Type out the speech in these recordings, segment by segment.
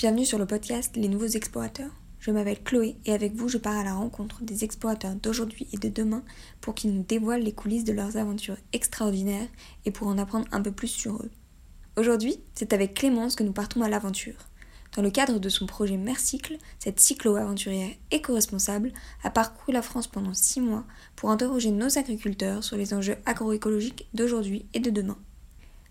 Bienvenue sur le podcast Les Nouveaux Explorateurs. Je m'appelle Chloé et avec vous je pars à la rencontre des explorateurs d'aujourd'hui et de demain pour qu'ils nous dévoilent les coulisses de leurs aventures extraordinaires et pour en apprendre un peu plus sur eux. Aujourd'hui, c'est avec Clémence que nous partons à l'aventure. Dans le cadre de son projet Mercycle, cette cyclo-aventurière éco-responsable a parcouru la France pendant six mois pour interroger nos agriculteurs sur les enjeux agroécologiques d'aujourd'hui et de demain.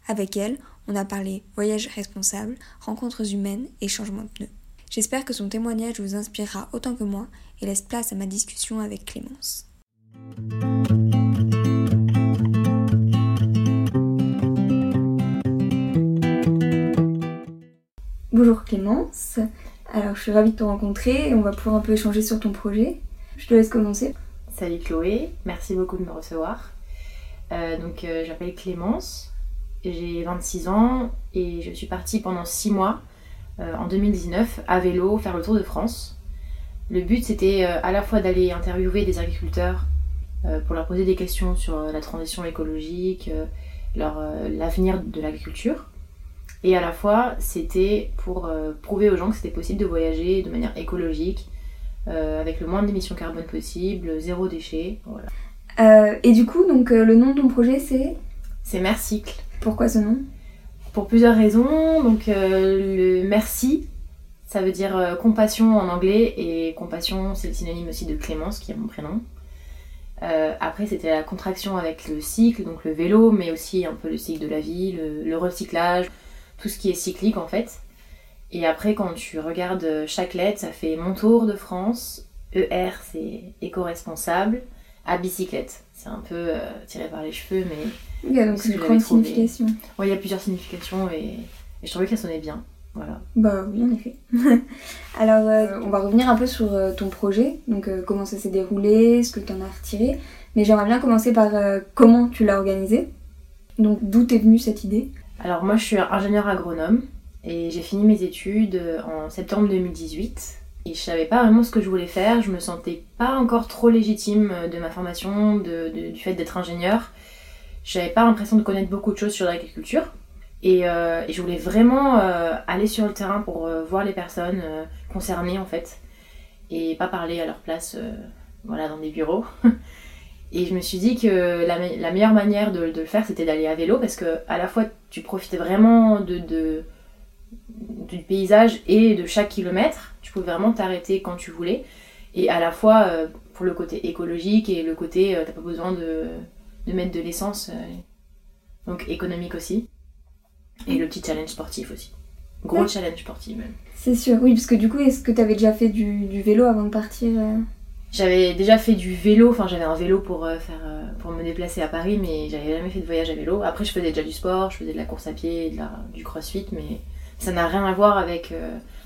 Avec elle, on a parlé voyage responsable, rencontres humaines et changement de pneus. J'espère que son témoignage vous inspirera autant que moi et laisse place à ma discussion avec Clémence. Bonjour Clémence, alors je suis ravie de te rencontrer et on va pouvoir un peu échanger sur ton projet. Je te laisse commencer. Salut Chloé, merci beaucoup de me recevoir. Euh, donc euh, j'appelle Clémence, j'ai 26 ans et je suis partie pendant 6 mois euh, en 2019 à vélo faire le tour de France. Le but c'était euh, à la fois d'aller interviewer des agriculteurs euh, pour leur poser des questions sur la transition écologique, l'avenir de l'agriculture. Et à la fois c'était pour prouver aux gens que c'était possible de voyager de manière écologique, avec le moins d'émissions carbone possible, zéro déchet. et du coup, donc le nom de ton projet c'est? C'est Mercycle. Pourquoi ce nom? Pour plusieurs raisons. Donc euh, le merci, ça veut dire euh, compassion en anglais et compassion c'est le synonyme aussi de Clémence qui est mon prénom. Euh, après c'était la contraction avec le cycle, donc le vélo, mais aussi un peu le cycle de la vie, le, recyclage, tout ce qui est cyclique en fait. Et après quand tu regardes chaque lettre, ça fait mon tour de France, ER c'est éco-responsable, à bicyclette. C'est un peu tiré par les cheveux mais il y a donc une grande signification. Oui, il y a plusieurs significations et, je trouvais qu'elle sonnait bien. Voilà. Bah oui, en effet. Alors, euh, on va revenir un peu sur euh, ton projet, donc euh, comment ça s'est déroulé, ce que tu en as retiré. Mais j'aimerais bien commencer par comment tu l'as organisé. Donc, d'où t'es venue cette idée? Alors, moi, je suis ingénieur agronome et j'ai fini mes études en septembre 2018. Et je savais pas vraiment ce que je voulais faire, je me sentais pas encore trop légitime de ma formation, du fait d'être ingénieur j'avais pas l'impression de connaître beaucoup de choses sur l'agriculture. Et, euh, je voulais vraiment euh, aller sur le terrain pour euh, voir les personnes concernées en fait. Et pas parler à leur place voilà, dans des bureaux. et je me suis dit que la, meilleure manière de, le faire c'était d'aller à vélo parce que à la fois tu profitais vraiment de du paysage et de chaque kilomètre. Tu pouvais vraiment t'arrêter quand tu voulais. Et à la fois pour le côté écologique et le côté t'as pas besoin de de mettre de l'essence, euh, donc économique aussi. Et le petit challenge sportif aussi. Gros challenge sportif même. C'est sûr, oui, parce que du coup, est-ce que tu avais déjà fait du, vélo avant de partir euh? J'avais déjà fait du vélo, enfin j'avais un vélo pour, euh, faire, pour me déplacer à Paris, mais j'avais jamais fait de voyage à vélo. Après, je faisais déjà du sport, je faisais de la course à pied, de la, du crossfit, mais ça n'a rien à voir avec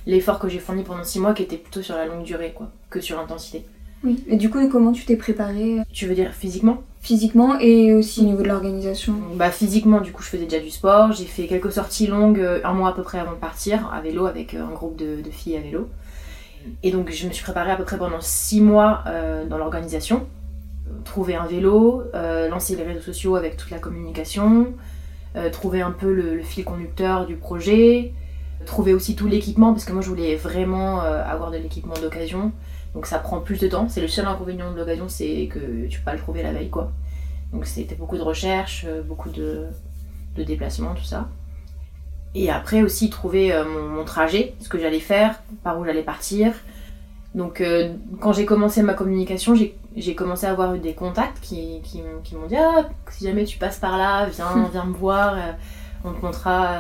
l'effort que j'ai fourni pendant 6 mois qui était plutôt sur la longue durée, quoi, que sur l'intensité. Oui, et du coup, comment tu t'es préparée Tu veux dire physiquement? Physiquement et aussi au niveau de l'organisation? Bah physiquement, du coup, je faisais déjà du sport. J'ai fait quelques sorties longues, euh, un mois à peu près avant de partir, à vélo, avec euh, un groupe de, filles à vélo. Et donc, je me suis préparée à peu près pendant six mois euh, dans l'organisation. Trouver un vélo, lancer les réseaux sociaux avec toute la communication, trouver un peu le, le, fil conducteur du projet, trouver aussi tout l'équipement, parce que moi, je voulais vraiment avoir de l'équipement d'occasion. Donc ça prend plus de temps. C'est le seul inconvénient de l'occasion, c'est que tu peux pas le trouver la veille, quoi. Donc c'était beaucoup de recherches, euh, beaucoup de, déplacements, tout ça. Et après aussi trouver euh, mon, trajet, ce que j'allais faire, par où j'allais partir. Donc euh, quand j'ai commencé ma communication, j'ai commencé à avoir des contacts qui, m'ont dit Ah, si jamais tu passes par là, viens, viens me voir, on te montrera,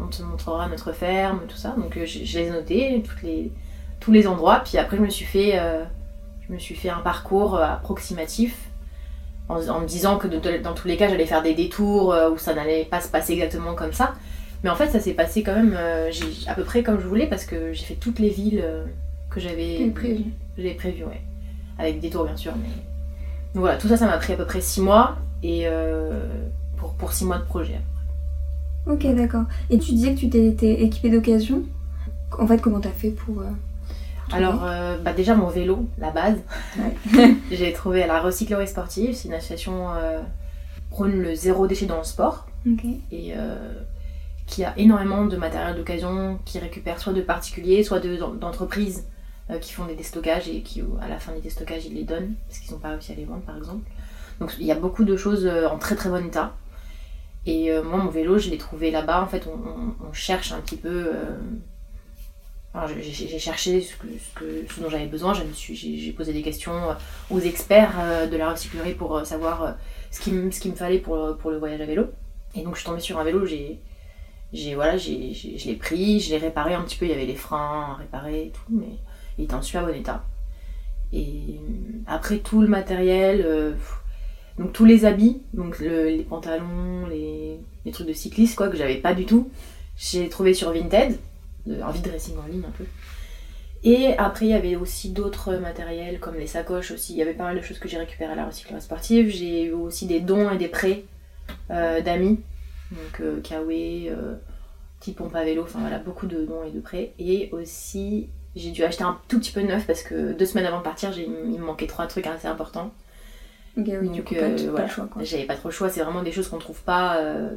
on te montrera notre ferme, tout ça. Donc je, je les ai notés, toutes les, tous les endroits. Puis après, je me suis fait, euh, je me suis fait un parcours euh, approximatif en, me disant que dans tous les cas, j'allais faire des détours euh, où ça n'allait pas se passer exactement comme ça. Mais en fait, ça s'est passé quand même à peu près comme je voulais parce que j'ai fait toutes les villes que j'avais prévues. J'avais prévu, ouais. Avec des tours, bien sûr. Mais... Donc voilà, tout ça, ça m'a pris à peu près 6 mois et pour, pour 6 mois de projet. Ok, d'accord. Et tu disais que tu t'étais équipée d'occasion. En fait, comment t'as fait pour alors, euh, bah déjà mon vélo, la base. j'ai trouvé à la Recyclerie Sportive, c'est une association euh, prône le zéro déchet dans le sport. Et, euh, qui a énormément de matériel d'occasion, qui récupère soit de particuliers, soit de- d'entreprises euh, qui font des déstockages et qui, à la fin des déstockages, ils les donnent parce qu'ils n'ont pas réussi à les vendre, par exemple. Donc il y a beaucoup de choses euh, en très très bon état. Et euh, moi, mon vélo, je l'ai trouvé là-bas. En fait, on, cherche un petit peu. euh, alors, j'ai- cherché ce, que, ce, dont j'avais besoin. J'ai posé des questions euh, aux experts de la recyclerie pour savoir ce qu'il ce me fallait pour, pour le voyage à vélo. Et donc, je suis tombée sur un vélo. J'ai voilà, je l'ai pris, je l'ai réparé un petit peu. Il y avait les freins à réparer et tout, mais il était en super bon état. Et après, tout le matériel. Donc tous les habits, les pantalons, les, trucs de cycliste quoi que j'avais pas du tout, j'ai trouvé sur Vinted, de- un vide dressing en ligne un peu. Et après il y avait aussi d'autres matériels comme les sacoches aussi, il y avait pas mal de choses que j'ai récupérées à la recyclerie sportive. J'ai eu aussi des dons et des prêts euh, d'amis, donc euh, Kawe, euh, petit pompe à vélo, enfin voilà beaucoup de dons et de prêts. Et aussi j'ai dû acheter un tout petit peu neuf parce que deux semaines avant de partir il me manquait trois trucs assez importants. Ok, oui, du Donc, coup, pas, euh, pas voilà. le choix, quoi. J'avais pas trop le choix, c'est vraiment des choses qu'on trouve pas, euh,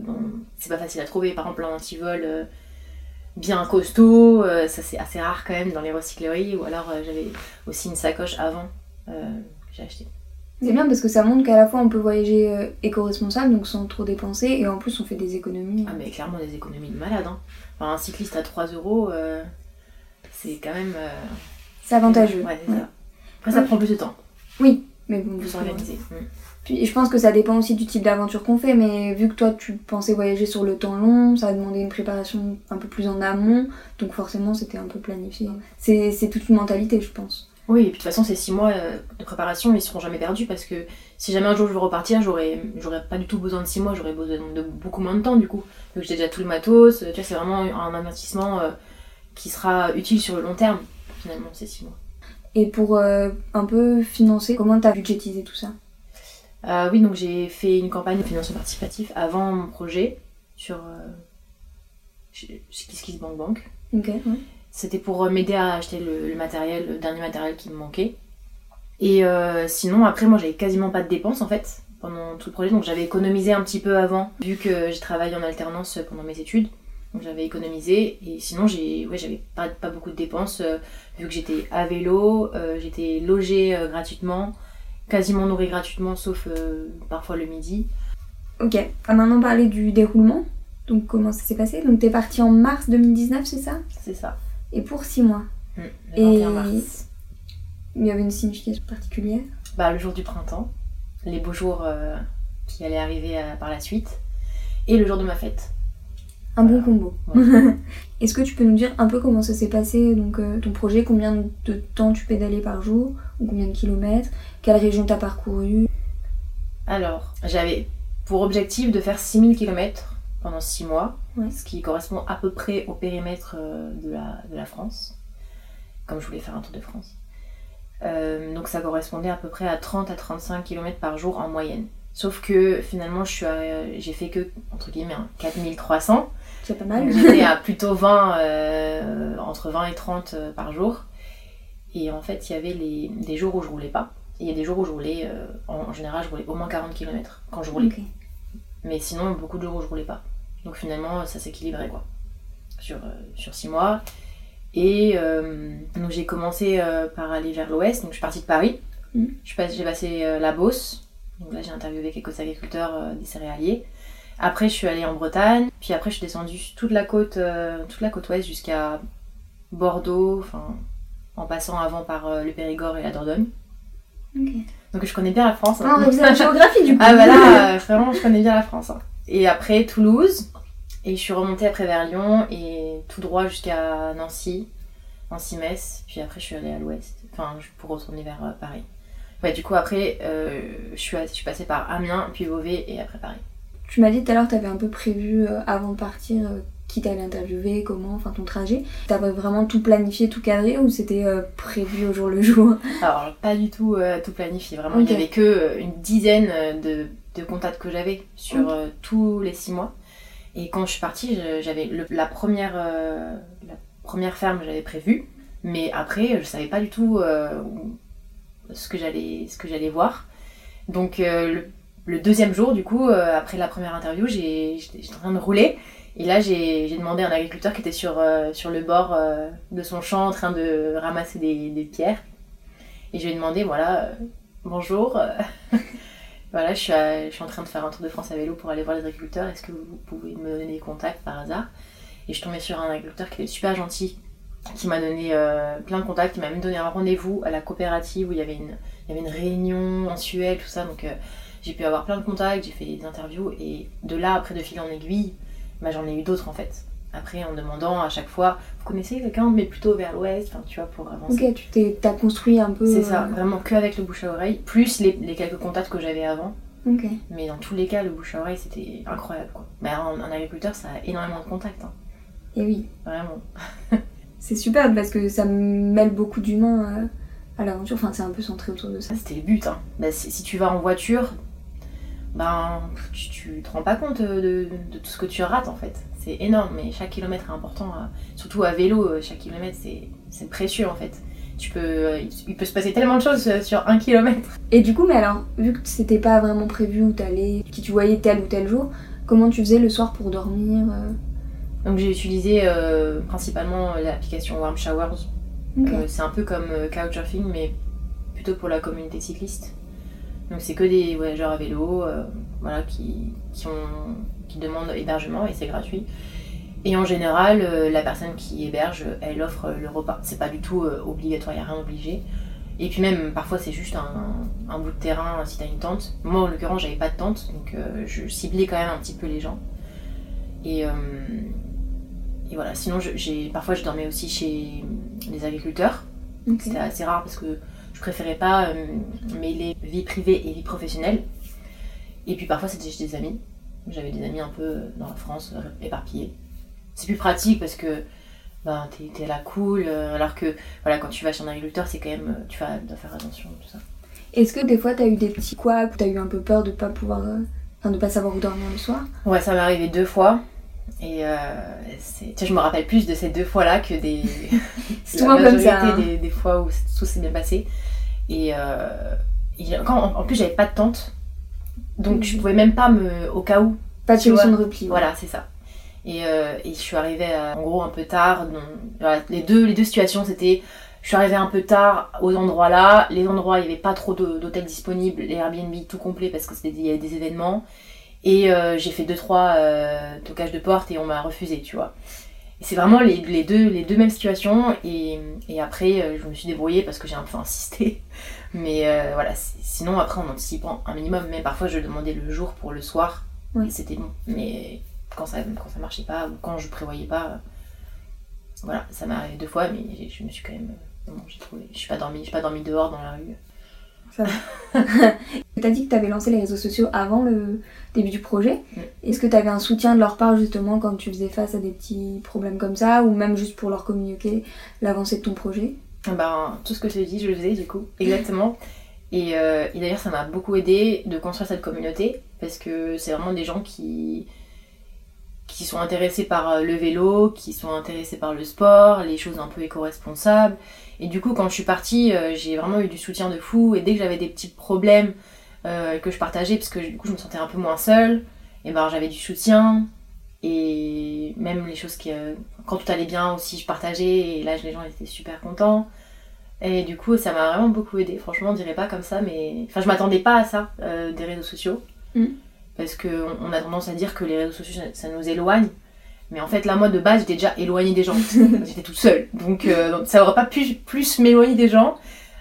c'est pas facile à trouver. Par exemple, un antivol euh, bien costaud, euh, ça c'est assez rare quand même dans les recycleries. Ou alors euh, j'avais aussi une sacoche avant euh, que j'ai acheté. C'est bien parce que ça montre qu'à la fois on peut voyager euh, éco-responsable, donc sans trop dépenser, et en plus on fait des économies. Ah, mais clairement des économies de malade. Hein. Enfin, un cycliste à 3 euros, euh, c'est quand même. euh, C'est avantageux. Ouais, c'est Ouais. ça. Après, ça prend plus de temps, Oui, mais bon, coup, s'organiser. Mm. Puis je pense que ça dépend aussi du type d'aventure qu'on fait, mais vu que toi tu pensais voyager sur le temps long, ça a demandé une préparation un peu plus en amont, donc forcément c'était un peu planifié. C'est c'est toute une mentalité, je pense. Oui, et puis de toute façon, ces six mois euh, de préparation, ils seront jamais perdus parce que si jamais un jour je veux repartir, j'aurais, j'aurais pas du tout besoin de six mois, j'aurais besoin de beaucoup moins de temps du coup. Donc j'ai déjà tout le matos, tu vois, c'est vraiment un investissement euh, qui sera utile sur le long terme, finalement, ces six mois. Et pour euh, un peu financer, comment t'as budgétisé tout ça? Euh, oui, donc j'ai fait une campagne de financement participatif avant mon projet sur euh, KissKissBankBank. Ok, ouais. C'était pour euh, m'aider à acheter le, le matériel, le dernier matériel qui me manquait. Et sinon, après, moi, j'avais quasiment pas de dépenses en fait pendant tout le projet. Donc, j'avais économisé un petit peu avant, vu que j'ai travaillé en alternance pendant mes études. Donc, j'avais économisé. Et sinon, j'ai, ouais, j'avais pas, pas beaucoup de dépenses, euh, vu que j'étais à vélo, euh, j'étais logée euh, gratuitement, quasiment nourrie gratuitement, sauf parfois le midi. Ok, on va maintenant parler du déroulement. Donc comment ça s'est passé? Donc t'es parti en mars 2019, c'est ça? C'est ça. Et pour 6 mois. Mm, le 21 Et- mars. Il y avait une signification particulière? Bah, le jour du printemps, les beaux jours qui allaient arriver par la suite, et le jour de ma fête. Un bon combo. Ouais. Est-ce que tu peux nous dire un peu comment ça s'est passé, donc euh, ton projet, combien de temps tu pédalais par jour, ou combien de kilomètres, quelle région t'as parcouru? Alors, j'avais pour objectif de faire 6000 km pendant 6 mois, Ouais. ce qui correspond à peu près au périmètre euh, de la, de la France, comme je voulais faire un tour de France. Euh, donc ça correspondait à peu près à 30 à 35 km par jour en moyenne. Sauf que finalement, j'ai fait que, entre guillemets, hein, 4300. C'est pas Donc, mal. J'étais à plutôt 20, euh, entre 20 et 30 euh, par jour. Et en fait, il y avait les, des jours où je roulais pas. Et il y a des jours où je roulais, euh, en, général, je roulais au moins 40 km quand je roulais. Mais sinon, beaucoup de jours où je roulais pas. Donc finalement, ça s'équilibrait quoi. Sur, euh, sur 6 mois. Et donc j'ai commencé par aller vers l'ouest. Donc je suis partie de Paris. Pas- J'ai passé la Beauce. Donc là, j'ai interviewé quelques agriculteurs des céréaliers. Après, je suis allée en Bretagne. Puis après, je suis descendue toute la côte, euh, toute la côte ouest jusqu'à Bordeaux. Enfin, en passant avant par euh, le Périgord et la Dordogne. Donc je connais bien la France. Ah, on révise la géographie du coup. Ah bah là, euh, vraiment, je connais bien la France. hein. Et après Toulouse, et je suis remontée après vers Lyon, et tout droit jusqu'à Nancy, Nancy-Metz, puis après je suis allée à l'ouest, enfin pour retourner vers Paris. Ouais, du coup après, je, suis, je suis passée par Amiens, puis Beauvais, et après Paris. Tu m'as dit tout à l'heure que tu avais un peu prévu euh, avant de partir euh, qui t'allait interviewer, comment, enfin ton trajet. T'avais vraiment tout planifié, tout cadré ou c'était euh, prévu au jour le jour? Alors, pas du tout euh, tout planifié, vraiment. Il n'y avait que euh, une dizaine de, de contacts que j'avais sur tous les six mois. Et quand je suis partie, j'avais la, première, la première ferme, j'avais prévu. Mais après, je savais pas du tout ce que j'allais ce que j'allais voir. Donc, le, le deuxième jour, du coup, euh, après la première interview, j'étais en train de rouler. Et là, j'ai demandé à un agriculteur qui était sur, sur le bord de son champ en train de ramasser des, pierres. Et je lui ai demandé, voilà, bonjour, voilà, je suis, je suis en train de faire un tour de France à vélo pour aller voir les agriculteurs. Est-ce que vous pouvez me donner des contacts par hasard? Et je tombée sur un agriculteur qui était super gentil, qui m'a donné euh, plein de contacts, qui m'a même donné un rendez-vous à la coopérative où il y avait une, il y avait une réunion mensuelle, tout ça. Donc euh, j'ai pu avoir plein de contacts, j'ai fait des interviews et de là, après de fil en aiguille, bah, j'en ai eu d'autres en fait. Après, en demandant à chaque fois, vous connaissez quelqu'un, mais plutôt vers l'ouest, tu vois, pour avancer. Ok, tu t'es, t'as construit un peu. C'est ça, euh, vraiment que avec le bouche à oreille, plus les, les quelques contacts que j'avais avant. Ok. Mais dans tous les cas, le bouche à oreille, c'était incroyable, quoi. Mais un, un agriculteur, ça a énormément de contacts. Hein. Et oui. Vraiment. c'est super parce que ça mêle beaucoup d'humains euh, à l'aventure. Enfin, c'est un peu centré autour de ça. C'était le but. Hein. Bah, si, si, tu vas en voiture, ben, tu, tu te rends pas compte de, de, de, tout ce que tu rates, en fait c'est énorme, mais chaque kilomètre est important, surtout à vélo, euh, chaque kilomètre c'est précieux en fait. Tu peux, euh, il peut se passer tellement de choses euh, sur un kilomètre. Et du coup, mais alors, vu que c'était pas vraiment prévu où t'allais, qui tu voyais tel ou tel jour, comment tu faisais le soir pour dormir Donc j'ai utilisé principalement l'application Warm Showers. c'est un peu comme Couchsurfing, mais plutôt pour la communauté cycliste. Donc c'est que des voyageurs à vélo, voilà, qui, qui ont qui demande hébergement et c'est gratuit. Et en général, euh, la personne qui héberge, elle offre le repas. C'est pas du tout euh, obligatoire, il n'y a rien obligé. Et puis même, parfois, c'est juste un, un, bout de terrain si t'as une tente. Moi, en l'occurrence, j'avais pas de tente, donc euh, je ciblais quand même un petit peu les gens. Et, et voilà, sinon, j'ai, parfois, je dormais aussi chez les agriculteurs. C'était assez rare parce que je préférais pas mêler vie privée et vie professionnelle. Et puis parfois, c'était chez des amis. J'avais des amis un peu dans la France, euh, éparpillés. C'est plus pratique parce que ben, t'es, là cool, euh, alors que voilà, quand tu vas chez un agriculteur, c'est quand même, tu vas, dois faire attention, tout ça. Est-ce que des fois t'as eu des petits couacs, t'as eu un peu peur de pas pouvoir, euh, enfin de pas savoir où dormir le soir? Ouais, ça m'est arrivé deux fois. Et. Tu je me rappelle plus de ces deux fois-là que des. c'est souvent comme ça. Hein. Des, des, fois où tout s'est bien passé. Et, quand, en plus, j'avais pas de tente. Donc je pouvais même pas me. au cas où. Pas de solution de repli. Voilà, c'est ça. Et, euh, et, je suis arrivée en gros un peu tard. Donc, les, deux, les deux situations c'était. Je suis arrivée un peu tard aux endroits là. Les endroits, il n'y avait pas trop d'hôtels disponibles. Les Airbnb tout complet parce c'était y avait des événements. Et euh, j'ai fait deux trois euh, tocages de porte et on m'a refusé, tu vois. C'est vraiment les, les, deux, les deux mêmes situations. Et, et après, euh, je me suis débrouillée parce que j'ai un peu insisté. Mais euh, voilà, sinon après on anticipant un minimum, mais parfois je demandais le jour pour le soir, et c'était bon. Mais quand ça, quand ça marchait pas, ou quand je prévoyais pas, voilà, ça m'est arrivé deux fois, mais je me suis quand même. Bon, j'ai trouvé. Je suis pas dormi, pas dormi dehors dans la rue. Ça va. T'as dit que t'avais lancé les réseaux sociaux avant le début du projet. Est-ce que t'avais un soutien de leur part justement quand tu faisais face à des petits problèmes comme ça, ou même juste pour leur communiquer l'avancée de ton projet? Ben, tout ce que je te dis, je le faisais du coup, exactement. Et, euh, et d'ailleurs, ça m'a beaucoup aidé de construire cette communauté parce que c'est vraiment des gens qui, qui sont intéressés par euh, le vélo, qui sont intéressés par le sport, les choses un peu éco-responsables. Et du coup, quand je suis partie, euh, j'ai vraiment eu du soutien de fou. Et dès que j'avais des petits problèmes que je partageais, parce que du coup, je me sentais un peu moins seule, et ben j'avais du soutien. Et même les choses qui. Euh, quand tout allait bien aussi, je partageais et là les gens étaient super contents. Et du coup, ça m'a vraiment beaucoup aidé. Franchement, on dirait pas comme ça, mais. Enfin, je m'attendais pas à ça euh, des réseaux sociaux. Mm. Parce qu'on on a tendance à dire que les réseaux sociaux ça nous éloigne. Mais en fait, là, moi de base, j'étais déjà éloignée des gens. j'étais toute seule. Donc, euh, ça aurait pas pu plus m'éloigner des gens.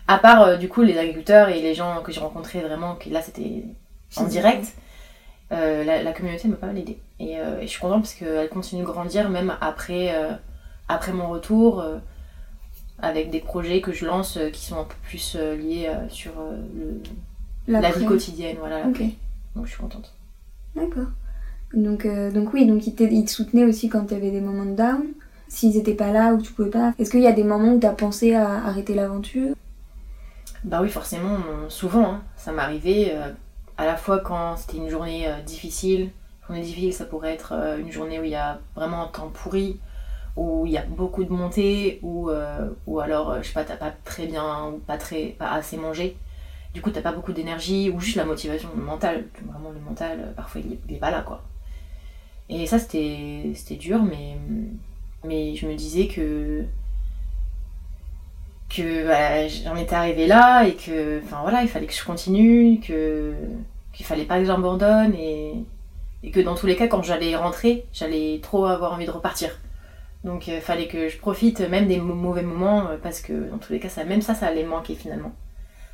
À part, du coup, les agriculteurs et les gens que j'ai rencontrés vraiment, que là, c'était en direct. Euh, la, communauté m'a pas mal aidé. Euh, et, je suis contente parce qu'elle continue de grandir même après, euh, après mon retour, avec des projets que je lance qui sont un peu plus liés sur la vie quotidienne. Voilà, Donc je suis contente. D'accord. Donc, donc oui, donc ils, te soutenaient aussi quand tu avais des moments de down. S'ils étaient pas là ou tu pouvais pas. Est-ce qu'il y a des moments où tu as pensé à arrêter l'aventure? Bah oui, forcément, souvent. Hein. Ça m'est arrivé à la fois quand c'était une journée euh, difficile. Journée difficile, ça pourrait être euh, une journée où il y a vraiment un temps pourri, où il y a beaucoup de montées, ou, euh, alors, je sais pas, t'as pas très bien ou pas, très, pas assez mangé. Du coup, t'as pas beaucoup d'énergie, ou juste la motivation mentale. Vraiment, le mental, parfois, il est, pas là, quoi. Et ça, c'était dur, mais, je me disais que voilà, j'en étais arrivée là et que enfin voilà il fallait que je continue que qu'il fallait pas que j'abandonne et, et que dans tous les cas quand j'allais rentrer j'allais trop avoir envie de repartir. Donc il fallait que je profite même des mauvais moments euh, parce que dans tous les cas ça même ça ça allait manquer finalement.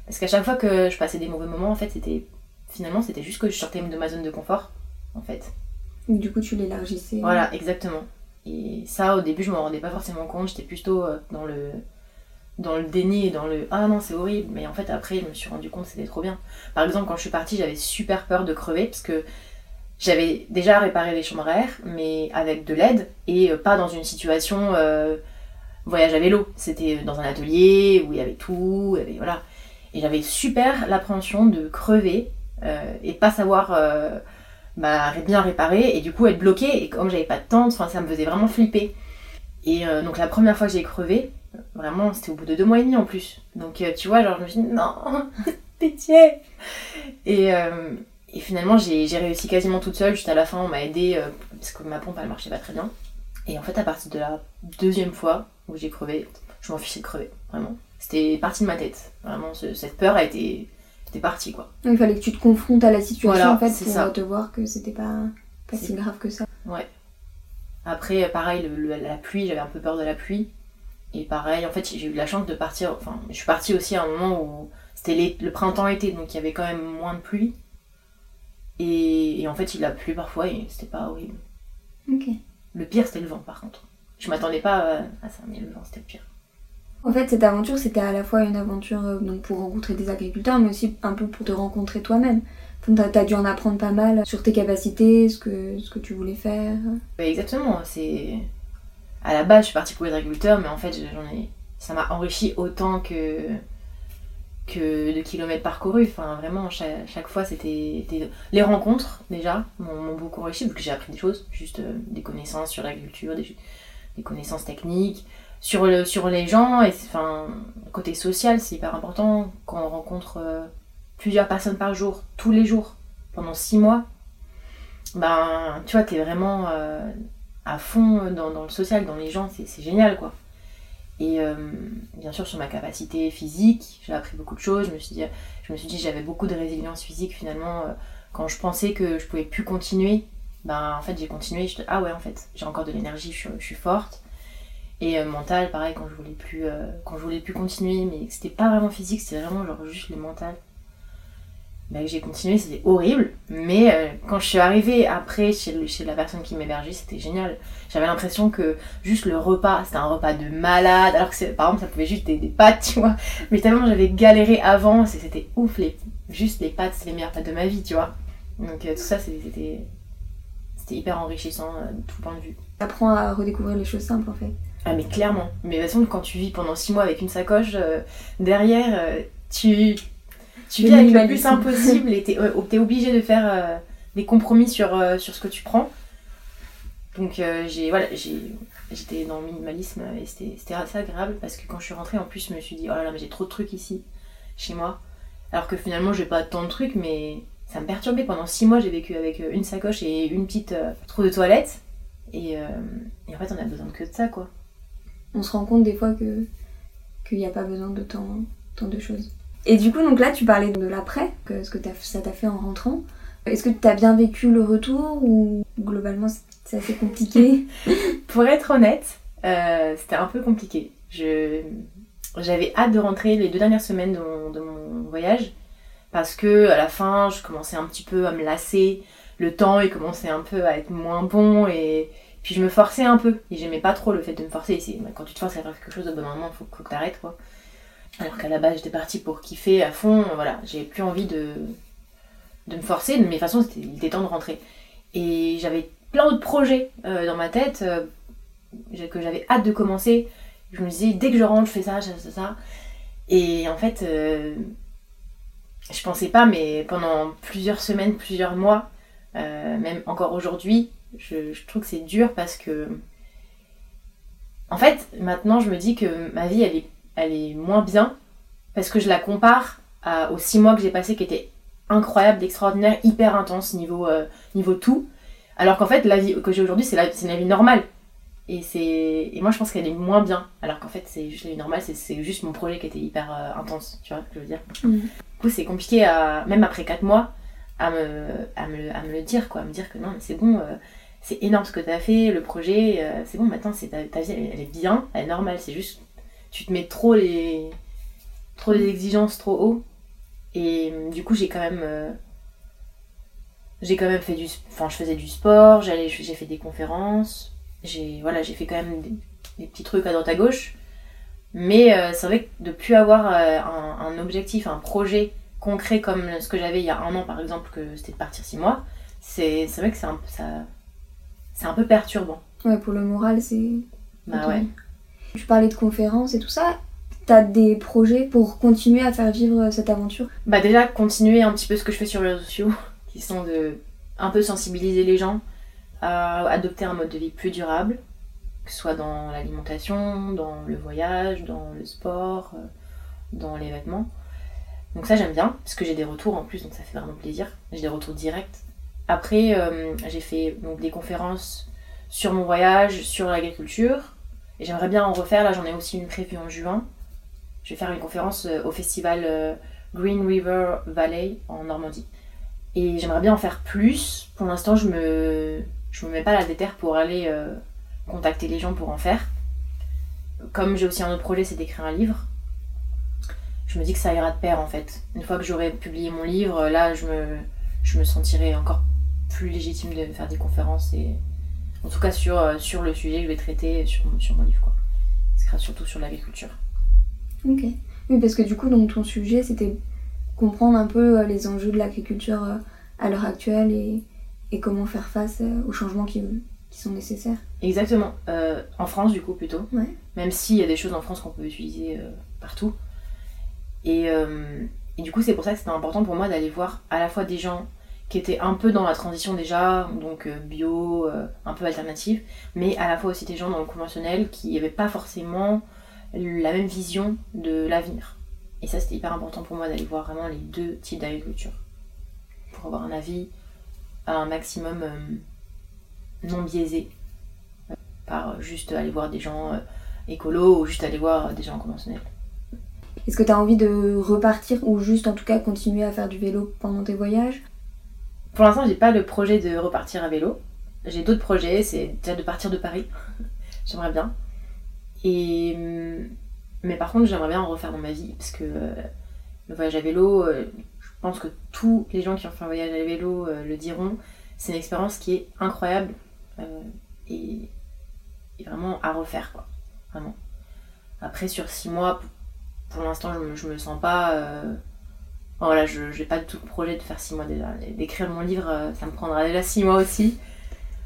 Parce qu'à chaque fois que je passais des mauvais moments en fait c'était finalement c'était juste que je sortais de ma zone de confort en fait du coup tu l'élargissais. Voilà exactement. Et ça au début je m'en rendais pas forcément compte. J'étais plutôt euh, dans le dans le déni et dans le ah non c'est horrible mais en fait après je me suis rendu compte c'était trop bien. Par exemple quand je suis partie j'avais super peur de crever parce que j'avais déjà réparé les chambres à air mais avec de l'aide et euh, pas dans une situation euh, voyage à vélo. C'était dans un atelier où il y avait tout et voilà. Et j'avais super l'appréhension de crever et pas savoir bah, bien réparer et du coup être bloqué et comme j'avais pas de tente ça me faisait vraiment flipper et euh, donc la première fois que j'ai crevé Vraiment, c'était au bout de deux mois et demi en plus. Donc, euh, tu vois, genre, je me suis dit, non, pitié et, euh, et finalement, j'ai réussi quasiment toute seule. Juste à la fin, on m'a aidé parce que ma pompe, elle marchait pas très bien. Et en fait, à partir de la deuxième fois où j'ai crevé, je m'en fichais de crever, vraiment. C'était parti de ma tête. Vraiment, ce- cette peur a été, partie, quoi. Il fallait que tu te confrontes à la situation Voilà, en fait c'est pour ça. te voir que c'était pas, pas si grave que ça. Ouais. Après, pareil, le- le- la pluie, j'avais un peu peur de la pluie. Et pareil, en fait, j'ai eu de la chance de partir. Enfin, je suis partie aussi à un moment où c'était le printemps-été, donc il y avait quand même moins de pluie. Et, et en fait, il a plu parfois et c'était pas horrible. Ok. Le pire, c'était le vent, par contre. Je m'attendais pas euh, à ça, mais le vent, c'était le pire. En fait, cette aventure, c'était à la fois une aventure euh, pour rencontrer des agriculteurs, mais aussi un peu pour te rencontrer toi-même. T'as as dû en apprendre pas mal sur tes capacités, ce que, ce que tu voulais faire. Exactement, c'est. À la base, je suis partie pour les agriculteurs, mais en fait. Ça m'a enrichi autant que de kilomètres parcourus. Enfin, vraiment, chaque, fois, c'était les rencontres déjà m'ont beaucoup enrichi vu que j'ai appris des choses, juste euh, des connaissances sur l'agriculture, des connaissances techniques, sur le sur les gens et enfin côté social, c'est hyper important quand on rencontre euh, plusieurs personnes par jour, tous les jours, pendant six mois. Ben, tu vois, t'es vraiment euh, à fond dans, le social, dans les gens, c'est génial quoi. Et euh, bien sûr, sur ma capacité physique, j'ai appris beaucoup de choses. Je me suis dit, je j'avais beaucoup de résilience physique finalement. quand je pensais que je pouvais plus continuer, ben en fait j'ai continué. Je ah ouais, en fait, j'ai encore de l'énergie, je, je suis forte. Et euh, mental, pareil, quand je voulais plus, euh, quand je voulais plus continuer, mais c'était pas vraiment physique, c'était vraiment genre juste le mental. Que j'ai continué, c'était horrible. Mais euh, quand je suis arrivée après chez, chez la personne qui m'hébergeait, c'était génial. J'avais l'impression que juste le repas, c'était un repas de malade. Alors que par exemple, ça pouvait juste des, des pâtes, tu vois. Mais tellement j'avais galéré avant, c'était ouf. Les, juste les pâtes, c'est les meilleures pâtes de ma vie, tu vois. Donc tout ça, c'était c'était hyper enrichissant de tout point de vue. T'apprends à redécouvrir les choses simples en fait. Ah mais clairement. Mais de toute façon, quand tu vis pendant 6 mois avec une sacoche euh, derrière, euh, tu, vis avec le plus minimalisme. simple possible et t'es euh, t'es obligé de faire euh, des compromis sur, sur ce que tu prends. Donc j'ai voilà, j'étais dans le minimalisme et c'était assez agréable parce que quand je suis rentrée en plus je me suis dit oh là là mais j'ai trop de trucs ici chez moi. Alors que finalement j'ai pas tant de trucs mais ça me perturbait pendant 6 mois j'ai vécu avec une sacoche et une petite trousse de toilette et, et en fait on a besoin que de ça quoi. On se rend compte des fois que qu'il n'y a pas besoin de tant, tant de choses. Et du coup, donc là, tu parlais de l'après, que ce que ça t'a fait en rentrant. Est-ce que tu as bien vécu le retour ou globalement c'est- c'est assez compliqué? Pour être honnête, euh, c'était un peu compliqué. Je, j'avais hâte de rentrer les deux dernières semaines de mon, de mon voyage parce que à la fin, je commençais un petit peu à me lasser. Le temps, il commençait un peu à être moins bon et puis je me forçais un peu. Et j'aimais pas trop le fait de me forcer. C'est, quand tu te forces à faire quelque chose, au bout d'un moment, il faut, faut que t'arrêtes quoi. Alors qu'à la base, j'étais partie pour kiffer à fond. Voilà, j'avais plus envie de, de me forcer. De toute façon, c'était, il était temps de rentrer. Et j'avais plein d'autres projets euh, dans ma tête euh, que j'avais hâte de commencer. Je me disais, dès que je rentre, je fais ça, ça, ça, ça. Et en fait, euh, je pensais pas, mais pendant plusieurs semaines, plusieurs mois, même encore aujourd'hui, je, je trouve que c'est dur parce que. En fait, maintenant, je me dis que ma vie, elle est, elle est moins bien parce que je la compare à- aux six mois que j'ai passés qui étaient incroyables, extraordinaires, hyper intenses niveau, euh, niveau tout. Alors qu'en fait, la vie que j'ai aujourd'hui, c'est la, une vie normale. Et, c'est... et moi, je pense qu'elle est moins bien. Alors qu'en fait, c'est juste la vie normale, c'est, juste mon projet qui était hyper euh, intense. Tu vois ce que je veux dire? Mm. Du coup, c'est compliqué, à, même après 4 mois, à me, à, me, à me le dire, quoi. À me dire que non, mais c'est bon, euh, c'est énorme ce que tu as fait, le projet, euh, c'est bon, maintenant, c'est, ta, vie, elle, est bien, elle est normale. C'est juste, tu te mets trop les, trop les exigences trop haut. Et euh, du coup, j'ai quand même. euh, j'ai quand même fait du. Enfin, je faisais du sport, j'allais, j'ai fait des conférences, j'ai, voilà, fait quand même des, petits trucs à droite à gauche. Mais c'est vrai que de plus avoir un, objectif, un projet concret comme ce que j'avais il y a un an par exemple, que c'était de partir six mois, c'est, vrai que c'est ça, c'est un peu perturbant. Ouais, pour le moral, c'est. Bah ouais. Tu parlais de conférences et tout ça. T'as des projets pour continuer à faire vivre cette aventure? Bah déjà continuer un petit peu ce que je fais sur les réseaux sociaux, qui sont de un peu sensibiliser les gens à adopter un mode de vie plus durable, que ce soit dans l'alimentation, dans le voyage, dans le sport, euh, dans les vêtements. Donc ça j'aime bien, parce que j'ai des retours en plus, donc ça fait vraiment plaisir. J'ai des retours directs. Après euh, j'ai fait donc, des conférences sur mon voyage, sur l'agriculture, et j'aimerais bien en refaire. Là j'en ai aussi une prévue en juin. Je vais faire une conférence euh, au festival euh, Green River Valley en Normandie. Et j'aimerais bien en faire plus. Pour l'instant, je me, je me mets pas la déterre pour aller contacter les gens pour en faire. Comme j'ai aussi un autre projet, c'est d'écrire un livre. Je me dis que ça ira de pair en fait. Une fois que j'aurai publié mon livre, là, je me, je me sentirai encore plus légitime de faire des conférences et en tout cas sur, euh, sur le sujet que je vais traiter sur, sur mon livre. Quoi. Ce sera surtout sur l'agriculture. Ok. Oui, parce que du coup, donc ton sujet, c'était comprendre un peu euh, les enjeux de l'agriculture euh, à l'heure actuelle et, et comment faire face aux changements qui, qui sont nécessaires. Exactement. Euh, en France, du coup, plutôt. Ouais. Même s'il y a des choses en France qu'on peut utiliser euh, partout. Et, euh, et du coup, c'est pour ça que c'était important pour moi d'aller voir à la fois des gens qui étaient un peu dans la transition déjà, donc euh, bio, euh, un peu alternative, mais à la fois aussi des gens dans le conventionnel qui n'avaient pas forcément la même vision de l'avenir. Et ça, c'était hyper important pour moi d'aller voir vraiment les deux types d'agriculture. Pour avoir un avis à un maximum euh, non biaisé par juste aller voir des gens écolos ou juste aller voir des gens conventionnels. Est-ce que tu as envie de repartir ou juste en tout cas continuer à faire du vélo pendant tes voyages? Pour l'instant, j'ai pas le projet de repartir à vélo. J'ai d'autres projets, c'est déjà de partir de Paris. j'aimerais bien. Et hum, mais par contre, j'aimerais bien en refaire dans ma vie parce que euh, le voyage à vélo, euh, je pense que tous les gens qui ont fait un voyage à vélo euh, le diront. C'est une expérience qui est incroyable et, vraiment à refaire quoi. Vraiment. Après, sur six mois, pour, l'instant, je, je me sens pas. Voilà, je n'ai pas du tout le projet de faire six mois déjà. D'écrire mon livre, euh, ça me prendra déjà six mois aussi.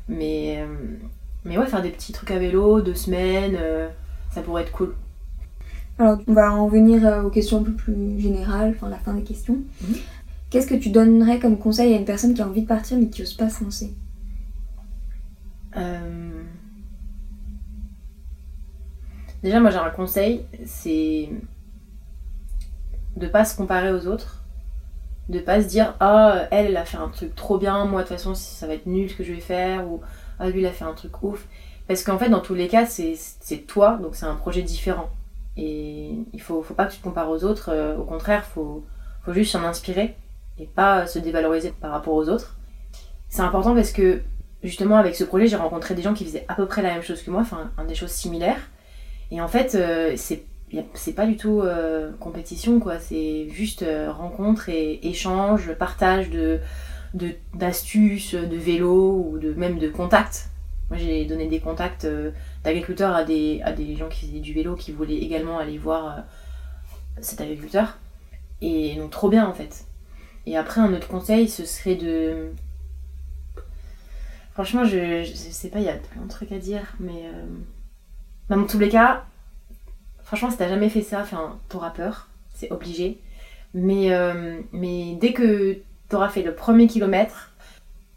Mais, euh, mais ouais, faire des petits trucs à vélo, deux semaines, euh, ça pourrait être cool. Alors, on va en venir aux questions un peu plus générales, enfin la fin des questions. Mhm. Qu'est-ce que tu donnerais comme conseil à une personne qui a envie de partir mais qui n'ose pas se lancer? Euh, Déjà, moi j'ai un conseil, c'est de pas se comparer aux autres, de pas se dire ah elle elle a fait un truc trop bien, moi de toute façon ça va être nul ce que je vais faire ou ah lui il a fait un truc ouf. Parce qu'en fait dans tous les cas c'est toi donc c'est un projet différent et il faut faut pas que tu te compares aux autres, euh, au contraire faut faut juste s'en inspirer et pas se dévaloriser par rapport aux autres. C'est important parce que justement avec ce projet j'ai rencontré des gens qui faisaient à peu près la même chose que moi, enfin des choses similaires. Et en fait euh, c'est c'est pas du tout euh, compétition quoi, c'est juste euh, rencontre et échange, partage de d'astuces, de, vélo ou de même de contacts. Moi j'ai donné des contacts euh, d'agriculteurs à des, à des gens qui faisaient du vélo qui voulaient également aller voir euh, cet agriculteur. Et donc trop bien en fait. Et après un autre conseil ce serait de Franchement, je, je sais pas, il y a plein de trucs à dire, mais. Dans tous les cas, franchement, si t'as jamais fait ça, enfin, t'auras peur, c'est obligé. Mais, euh, mais dès que t'auras fait le premier kilomètre,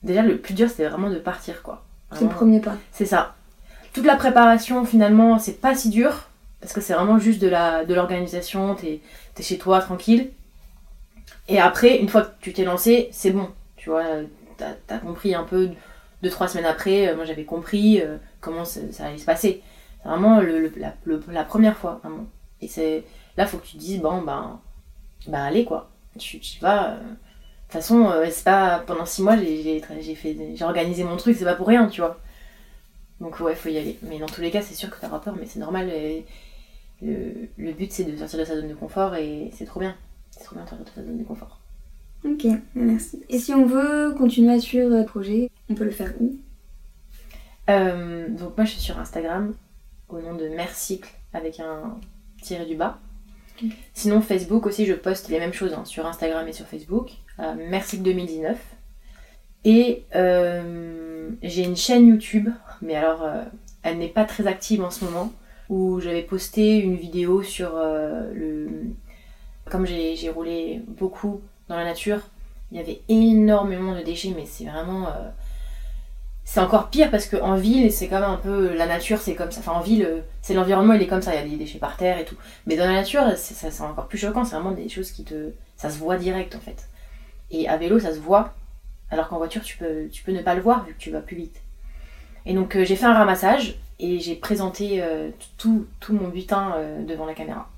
déjà le plus dur, c'est vraiment de partir, quoi. C'est le premier pas. c'est ça. Toute la préparation, finalement, c'est pas si dur, parce que c'est vraiment juste de la de l'organisation, t'es es chez toi, tranquille. Et après, une fois que tu t'es lancé, c'est bon. Tu vois, t'as as compris un peu deux, trois semaines après, moi j'avais compris comment ça, allait se passer. C'est vraiment le, la, la, première fois, vraiment. Et c'est là, faut que tu te dises, bon, ben, ben allez quoi. Tu, tu vas. De toute façon, c'est pas pendant six mois, j'ai fait, j'ai organisé mon truc, c'est pas pour rien, tu vois. Donc ouais, faut y aller. Mais dans tous les cas, c'est sûr que t'auras peur, mais c'est normal. le, but, c'est de sortir de sa zone de confort et c'est trop bien. C'est trop bien de sortir de sa zone de confort. Ok, merci. Et si on veut continuer à suivre le projet, on peut le faire où? Euh, Donc moi, je suis sur Instagram au nom de Mercycle avec un tiré du bas. Sinon, Facebook aussi, je poste les mêmes choses hein, sur Instagram et sur Facebook. Euh, Mercycle 2019. Et euh, j'ai une chaîne YouTube, mais alors euh, elle n'est pas très active en ce moment, où j'avais posté une vidéo sur le... Comme j'ai roulé beaucoup dans la nature, il y avait énormément de déchets, mais c'est vraiment... c'est encore pire parce qu'en ville, c'est quand même un peu... La nature, c'est comme ça. Enfin, en ville, c'est l'environnement, il est comme ça, il y a des déchets par terre et tout. Mais dans la nature, c'est encore plus choquant, c'est vraiment des choses qui te... Ça se voit direct en fait. Et à vélo, ça se voit alors qu'en voiture, tu peux, ne pas le voir vu que tu vas plus vite. Et donc euh, j'ai fait un ramassage et j'ai présenté euh, tout, tout, mon butin euh, devant la caméra.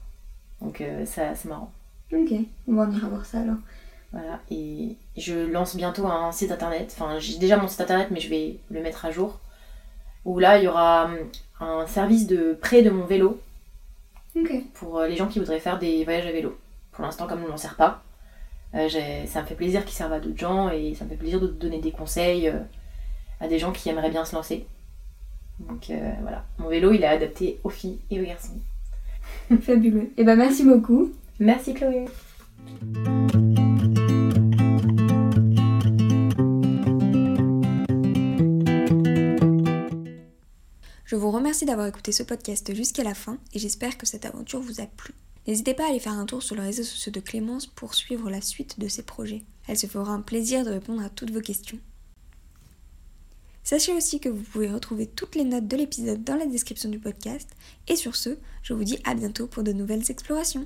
Donc ça, c'est marrant. Ok, on va ira voir ça alors. Voilà, et je lance bientôt un site internet. Enfin, j'ai déjà mon site internet, mais je vais le mettre à jour. Où là, il y aura hum, un service de prêt de mon vélo. Pour les gens qui voudraient faire des voyages à vélo. Pour l'instant, comme on n'en sert pas, euh, ça me fait plaisir qu'ils servent à d'autres gens et ça me fait plaisir de donner des conseils euh, à des gens qui aimeraient bien se lancer. Donc euh, voilà, mon vélo il est adapté aux filles et aux garçons. Fabuleux. Et eh ben merci beaucoup. Merci Chloé. Je vous remercie d'avoir écouté ce podcast jusqu'à la fin et j'espère que cette aventure vous a plu. N'hésitez pas à aller faire un tour sur les réseaux sociaux de Clémence pour suivre la suite de ses projets. Elle se fera un plaisir de répondre à toutes vos questions. Sachez aussi que vous pouvez retrouver toutes les notes de l'épisode dans la description du podcast. Et sur ce, je vous dis à bientôt pour de nouvelles explorations.